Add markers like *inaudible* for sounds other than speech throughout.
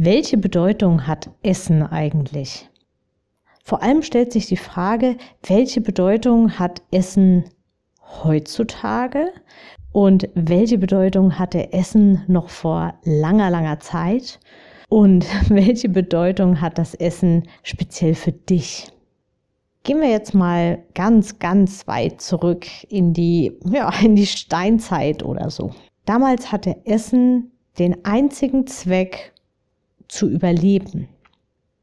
Welche Bedeutung hat Essen eigentlich? Vor allem stellt sich die Frage, welche Bedeutung hat Essen heutzutage und welche Bedeutung hatte Essen noch vor langer, langer Zeit und *laughs* welche Bedeutung hat das Essen speziell für dich? Gehen wir jetzt mal ganz, ganz weit zurück in die, ja, *laughs* in die Steinzeit oder so. Damals hatte Essen den einzigen Zweck, zu überleben.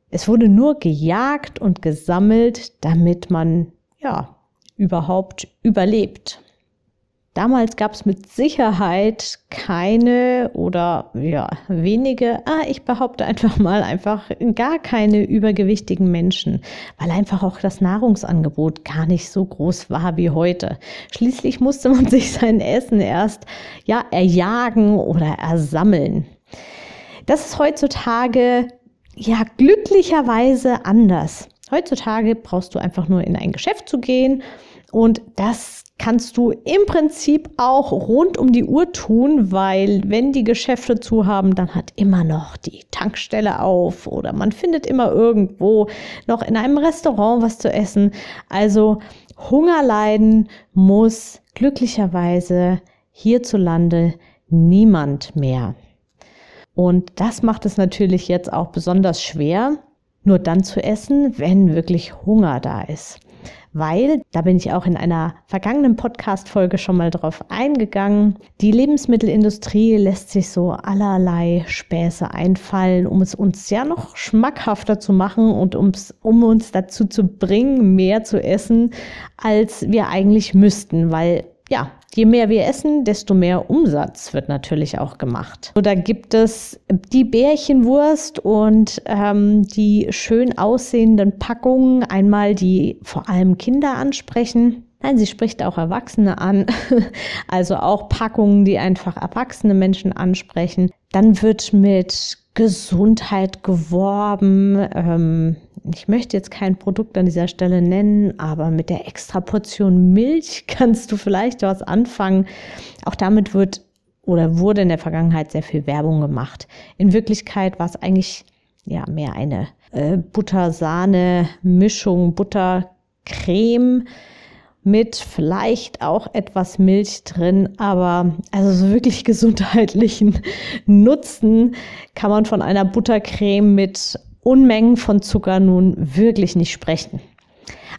Es wurde nur gejagt und gesammelt, damit man ja überhaupt überlebt. Damals gab es mit Sicherheit keine oder ja wenige, ah, ich behaupte einfach mal einfach gar keine übergewichtigen Menschen, weil einfach auch das Nahrungsangebot gar nicht so groß war wie heute. Schließlich musste man *laughs* sich sein Essen erst ja erjagen oder ersammeln. Das ist heutzutage ja glücklicherweise anders. Heutzutage brauchst du einfach nur in ein Geschäft zu gehen und das kannst du im Prinzip auch rund um die Uhr tun, weil wenn die Geschäfte zu haben, dann hat immer noch die Tankstelle auf oder man findet immer irgendwo noch in einem Restaurant was zu essen. Also Hunger leiden muss glücklicherweise hierzulande niemand mehr. Und das macht es natürlich jetzt auch besonders schwer, nur dann zu essen, wenn wirklich Hunger da ist. Weil, da bin ich auch in einer vergangenen Podcast-Folge schon mal drauf eingegangen, die Lebensmittelindustrie lässt sich so allerlei Späße einfallen, um es uns ja noch schmackhafter zu machen und ums, um uns dazu zu bringen, mehr zu essen, als wir eigentlich müssten, weil ja, je mehr wir essen, desto mehr Umsatz wird natürlich auch gemacht. So, da gibt es die Bärchenwurst und ähm, die schön aussehenden Packungen, einmal die vor allem Kinder ansprechen. Nein, sie spricht auch Erwachsene an, *laughs* also auch Packungen, die einfach erwachsene Menschen ansprechen. Dann wird mit Gesundheit geworben. Ähm, ich möchte jetzt kein Produkt an dieser Stelle nennen, aber mit der extra Portion Milch *laughs* kannst du vielleicht was anfangen. Auch damit wird oder wurde in der Vergangenheit sehr viel Werbung gemacht. In Wirklichkeit war es eigentlich ja mehr eine äh, Butter-Sahne-Mischung, Butter-Creme mit vielleicht auch etwas Milch drin, aber also so wirklich *laughs* gesundheitlichen Nutzen kann man von einer Buttercreme mit Unmengen von Zucker nun wirklich nicht sprechen.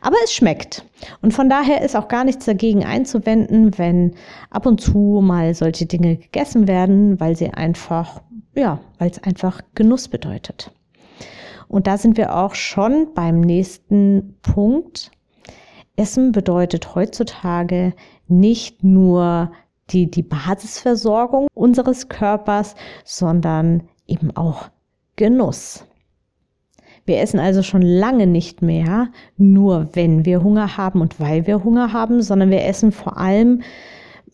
Aber es schmeckt. Und von daher ist auch gar nichts dagegen einzuwenden, wenn ab und zu mal solche Dinge gegessen werden, weil sie einfach, ja, weil es einfach Genuss bedeutet. Und da sind wir auch schon beim nächsten Punkt. Essen bedeutet heutzutage nicht nur die, die Basisversorgung unseres Körpers, sondern eben auch Genuss. Wir essen also schon lange nicht mehr, nur wenn wir Hunger haben und weil wir Hunger haben, sondern wir essen vor allem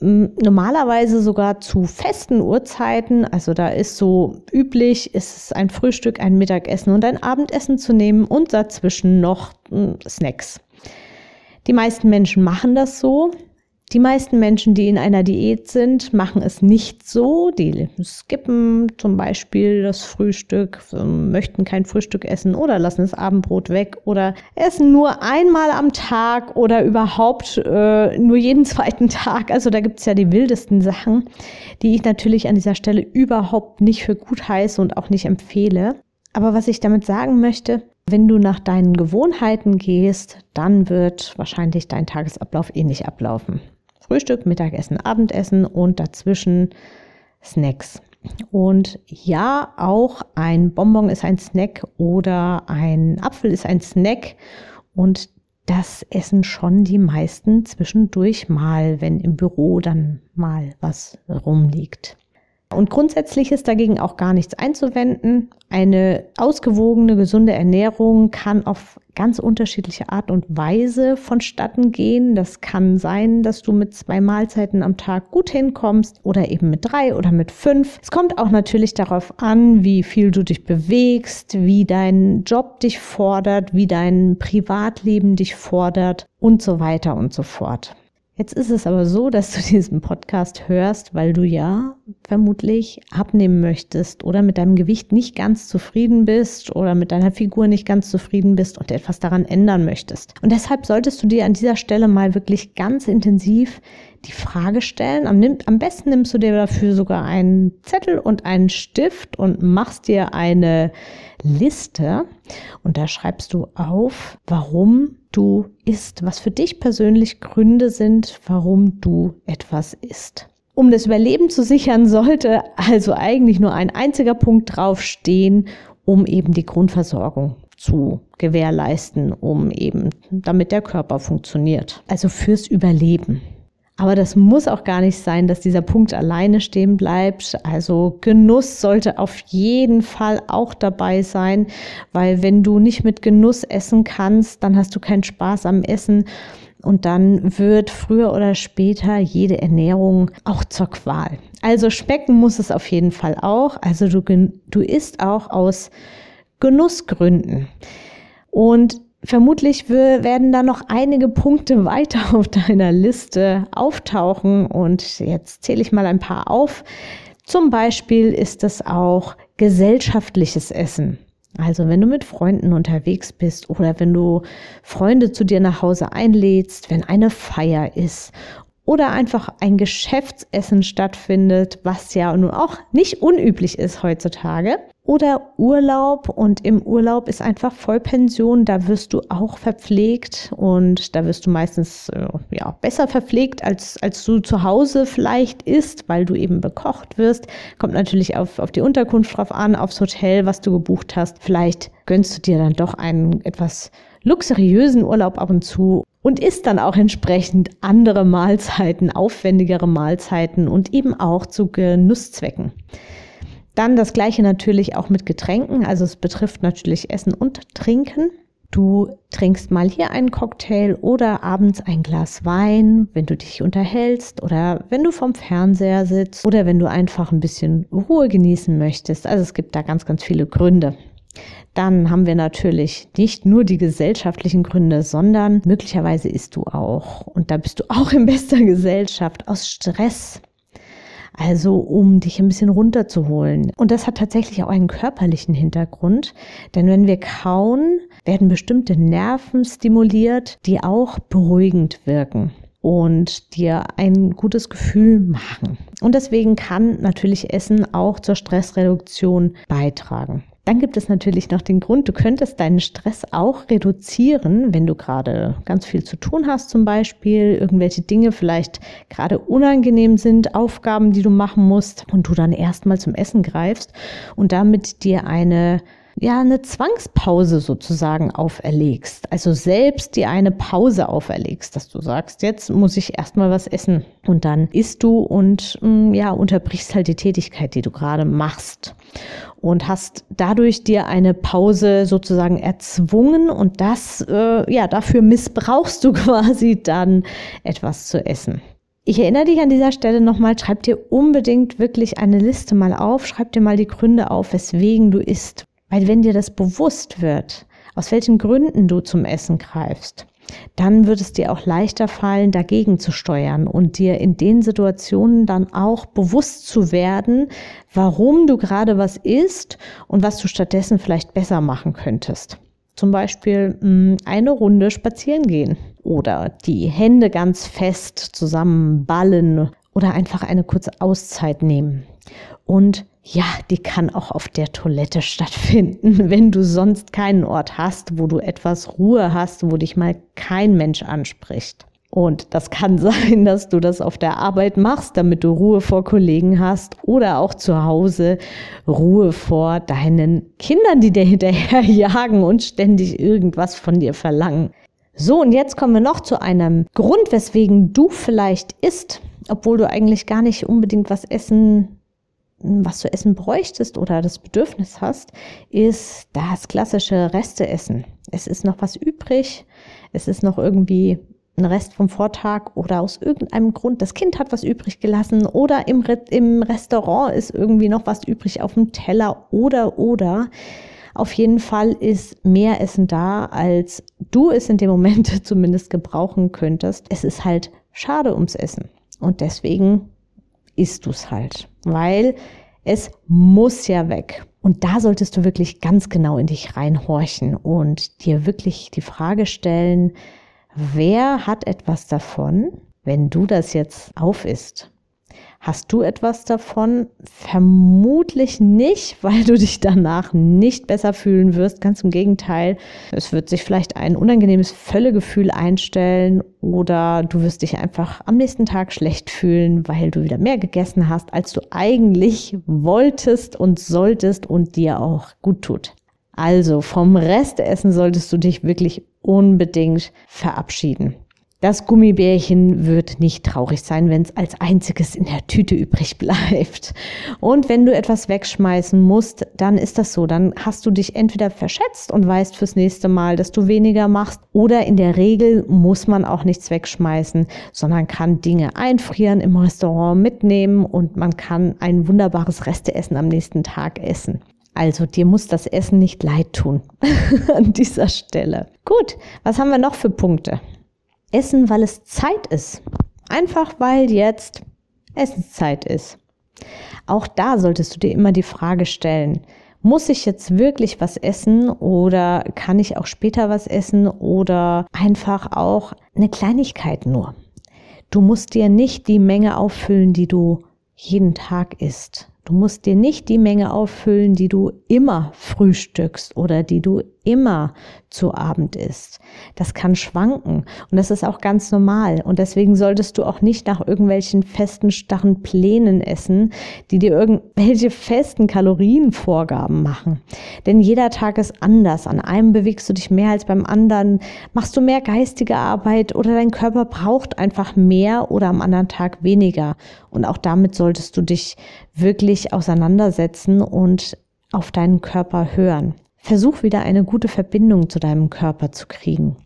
normalerweise sogar zu festen Uhrzeiten. Also da ist so üblich, ist es ein Frühstück, ein Mittagessen und ein Abendessen zu nehmen und dazwischen noch Snacks. Die meisten Menschen machen das so. Die meisten Menschen, die in einer Diät sind, machen es nicht so. Die skippen zum Beispiel das Frühstück, möchten kein Frühstück essen oder lassen das Abendbrot weg oder essen nur einmal am Tag oder überhaupt äh, nur jeden *laughs* zweiten Tag. Also da gibt es ja die wildesten Sachen, die ich natürlich an dieser Stelle überhaupt nicht für gut heiße und auch nicht empfehle. Aber was ich damit sagen möchte, wenn du nach deinen Gewohnheiten gehst, dann wird wahrscheinlich dein Tagesablauf ähnlich ablaufen. Frühstück, Mittagessen, Abendessen und dazwischen Snacks. Und ja, auch ein Bonbon ist ein Snack oder ein Apfel ist ein Snack. Und das essen schon die meisten zwischendurch mal, wenn im Büro dann mal was rumliegt. Und grundsätzlich ist dagegen auch gar nichts einzuwenden. Eine ausgewogene, gesunde Ernährung kann auf ganz unterschiedliche Art und Weise vonstatten gehen. Das kann sein, dass du mit zwei Mahlzeiten am Tag gut hinkommst oder eben mit drei oder mit fünf. Es kommt auch natürlich darauf an, wie viel du dich bewegst, wie dein Job dich fordert, wie dein Privatleben dich fordert und so weiter und so fort. Jetzt ist es aber so, dass du *laughs* diesen Podcast hörst, weil du ja vermutlich abnehmen möchtest oder mit deinem Gewicht nicht ganz zufrieden bist oder mit deiner Figur nicht ganz zufrieden bist und etwas daran ändern möchtest. Und deshalb solltest du dir an dieser Stelle mal wirklich ganz intensiv die Frage stellen. Am, besten nimmst du dir dafür sogar einen Zettel und einen Stift und machst dir eine Liste und da schreibst du auf, warum du isst, was für dich persönlich Gründe sind, warum du etwas isst. Um das Überleben zu sichern, sollte also eigentlich nur ein einziger Punkt draufstehen, um eben die Grundversorgung zu gewährleisten, um eben, damit der Körper funktioniert. Also fürs Überleben. Aber das muss auch gar nicht sein, dass dieser Punkt alleine stehen bleibt. Also Genuss sollte auf jeden Fall auch dabei sein, weil wenn du nicht mit Genuss essen kannst, dann hast du keinen Spaß am Essen. Und dann wird früher oder später jede Ernährung auch zur Qual. Also schmecken muss es auf jeden Fall auch. Also du, du isst auch aus Genussgründen. Und Vermutlich werden da noch einige Punkte weiter auf deiner Liste auftauchen und jetzt zähle ich mal ein paar auf. Zum Beispiel ist es auch gesellschaftliches Essen. Also wenn du mit Freunden unterwegs bist oder wenn du Freunde zu dir nach Hause einlädst, wenn eine Feier ist oder einfach ein Geschäftsessen stattfindet, was ja nun auch nicht unüblich ist heutzutage, oder Urlaub und im Urlaub ist einfach Vollpension, da wirst du auch verpflegt und da wirst du meistens äh, ja, besser verpflegt, als, als du zu Hause vielleicht isst, weil du eben bekocht wirst. Kommt natürlich auf, auf die Unterkunft drauf an, aufs Hotel, was du gebucht hast. Vielleicht gönnst du dir dann doch einen etwas luxuriösen Urlaub ab und zu und isst dann auch entsprechend andere Mahlzeiten, aufwendigere Mahlzeiten und eben auch zu Genusszwecken. Dann das gleiche natürlich auch mit Getränken. Also es betrifft natürlich Essen und Trinken. Du trinkst mal hier einen Cocktail oder abends ein Glas Wein, wenn du dich unterhältst oder wenn du vom Fernseher sitzt oder wenn du einfach ein bisschen Ruhe genießen möchtest. Also es gibt da ganz, ganz viele Gründe. Dann haben wir natürlich nicht nur die gesellschaftlichen Gründe, sondern möglicherweise isst du auch, und da bist du auch in bester Gesellschaft, aus Stress also um dich ein bisschen runterzuholen. Und das hat tatsächlich auch einen körperlichen Hintergrund, denn wenn wir kauen, werden bestimmte Nerven stimuliert, die auch beruhigend wirken und dir ein gutes Gefühl machen. Und deswegen kann natürlich Essen auch zur Stressreduktion beitragen. Dann gibt es natürlich noch den Grund, du könntest deinen Stress auch reduzieren, wenn du gerade ganz viel zu tun hast, zum Beispiel irgendwelche Dinge vielleicht gerade unangenehm sind, Aufgaben, die du machen musst und du dann erstmal zum Essen greifst und damit dir eine ja, eine Zwangspause sozusagen auferlegst. Also selbst dir eine Pause auferlegst, dass du sagst, jetzt muss ich erstmal was essen. Und dann isst du und mm, ja, unterbrichst halt die Tätigkeit, die du gerade machst und hast dadurch dir eine Pause sozusagen erzwungen und das, äh, ja, dafür missbrauchst du *laughs* quasi dann etwas zu essen. Ich erinnere dich an dieser Stelle nochmal, schreib dir unbedingt wirklich eine Liste mal auf, schreib dir mal die Gründe auf, weswegen du isst. Weil wenn dir das bewusst wird, aus welchen Gründen du zum Essen greifst, dann wird es dir auch leichter fallen, dagegen zu steuern und dir in den Situationen dann auch bewusst zu werden, warum du gerade was isst und was du stattdessen vielleicht besser machen könntest. Zum Beispiel hm, eine Runde spazieren gehen oder die Hände ganz fest zusammenballen oder einfach eine kurze Auszeit nehmen. Und ja, die kann auch auf der Toilette stattfinden, *laughs* wenn du sonst keinen Ort hast, wo du etwas Ruhe hast, wo dich mal kein Mensch anspricht. Und das kann *laughs* sein, dass du das auf der Arbeit machst, damit du Ruhe vor Kollegen hast oder auch zu Hause Ruhe vor deinen Kindern, die dir *laughs* hinterher jagen und ständig irgendwas von dir verlangen. So, und jetzt kommen wir noch zu einem Grund, weswegen du vielleicht isst, obwohl du eigentlich gar nicht unbedingt was essen was zu essen bräuchtest oder das Bedürfnis hast, ist das klassische Resteessen. Es ist noch was übrig, es ist noch irgendwie ein Rest vom Vortag oder aus irgendeinem Grund, das Kind hat was übrig gelassen oder im, Re im Restaurant ist irgendwie noch was übrig auf dem Teller oder oder. Auf jeden Fall ist mehr Essen da, als du es in dem Moment *laughs* zumindest gebrauchen könntest. Es ist halt schade ums Essen. Und deswegen isst du es halt, weil es muss ja weg. Und da solltest du wirklich ganz genau in dich reinhorchen und dir wirklich die Frage stellen, wer hat etwas davon, wenn du das jetzt aufisst? Hast du etwas davon? Vermutlich nicht, *laughs* weil du dich danach nicht besser fühlen wirst. Ganz im Gegenteil. Es wird sich vielleicht ein unangenehmes Völlegefühl einstellen oder du wirst dich einfach am nächsten Tag schlecht fühlen, weil du wieder mehr gegessen hast, als du eigentlich wolltest und solltest und dir auch gut tut. Also vom Restessen solltest du dich wirklich unbedingt verabschieden. Das Gummibärchen wird nicht traurig sein, wenn es als einziges in der Tüte übrig bleibt. Und wenn du etwas wegschmeißen musst, dann ist das so. Dann hast du dich entweder verschätzt und weißt fürs nächste Mal, dass du weniger machst, oder in der Regel muss man auch nichts wegschmeißen, sondern kann Dinge einfrieren im Restaurant mitnehmen und man kann ein wunderbares Resteessen am nächsten Tag essen. Also dir muss das Essen nicht leid tun *laughs* an dieser Stelle. Gut, was haben wir noch für Punkte? Essen, weil es Zeit ist. Einfach weil jetzt Essenszeit ist. Auch da solltest du dir immer die Frage stellen, muss ich jetzt wirklich was essen oder kann ich auch später was essen oder einfach auch eine Kleinigkeit nur? Du musst dir nicht die Menge auffüllen, die du jeden Tag isst. Du musst dir nicht die Menge auffüllen, die du immer frühstückst oder die du immer zu Abend isst. Das kann schwanken und das ist auch ganz normal. Und deswegen solltest du auch nicht nach irgendwelchen festen, starren Plänen essen, die dir irgendwelche festen Kalorienvorgaben machen. Denn jeder Tag ist anders. An einem bewegst du dich mehr als beim anderen, machst du mehr geistige Arbeit oder dein Körper braucht einfach mehr oder am anderen Tag weniger. Und auch damit solltest du dich wirklich auseinandersetzen und auf deinen Körper hören. Versuch wieder eine gute Verbindung zu deinem Körper zu kriegen.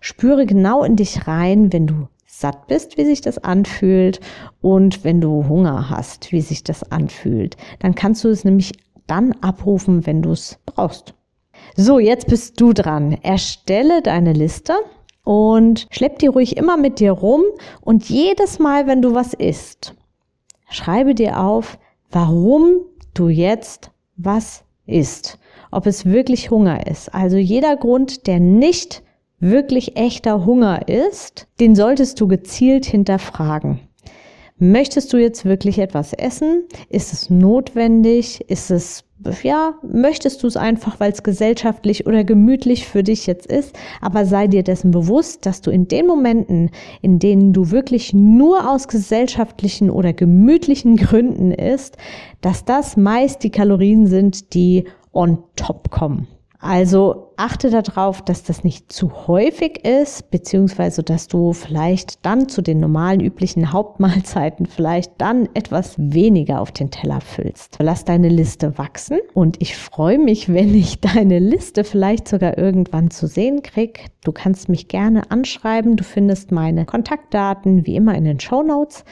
Spüre genau in dich rein, wenn du satt bist, wie sich das anfühlt und wenn du Hunger hast, wie sich das anfühlt. Dann kannst du es nämlich dann abrufen, wenn du es brauchst. So, jetzt bist du dran. Erstelle deine Liste und schlepp die ruhig immer mit dir rum und jedes Mal, wenn du was isst, schreibe dir auf, warum du jetzt was isst. Ob es wirklich Hunger ist. Also jeder Grund, der nicht wirklich echter Hunger ist, den solltest du gezielt hinterfragen. Möchtest du jetzt wirklich etwas essen? Ist es notwendig? Ist es ja, möchtest du es einfach, weil es gesellschaftlich oder gemütlich für dich jetzt ist, aber sei dir dessen bewusst, dass du in den Momenten, in denen du wirklich nur aus gesellschaftlichen oder gemütlichen Gründen isst, dass das meist die Kalorien sind, die on top kommen. Also achte darauf, dass das nicht zu häufig ist, beziehungsweise dass du vielleicht dann zu den normalen üblichen Hauptmahlzeiten vielleicht dann etwas weniger auf den Teller füllst. Lass deine Liste wachsen und ich freue mich, *laughs* wenn ich deine Liste vielleicht sogar irgendwann zu sehen krieg. Du kannst mich gerne anschreiben. Du findest meine Kontaktdaten wie immer in den Show Notes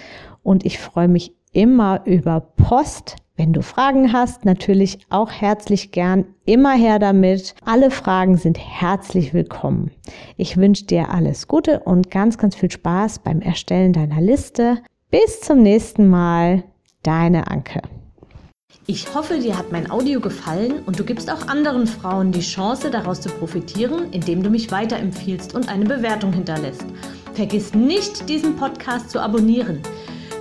und ich freue mich immer über Post, wenn du Fragen hast, natürlich auch herzlich gern immer her damit. Alle Fragen sind herzlich willkommen. Ich wünsche dir alles Gute und ganz, ganz viel Spaß beim Erstellen deiner Liste. Bis zum nächsten Mal, deine Anke. Ich hoffe, dir hat mein Audio gefallen und du gibst auch anderen Frauen die Chance, daraus zu profitieren, indem du mich weiterempfiehlst und eine Bewertung hinterlässt. Vergiss nicht, diesen Podcast zu abonnieren.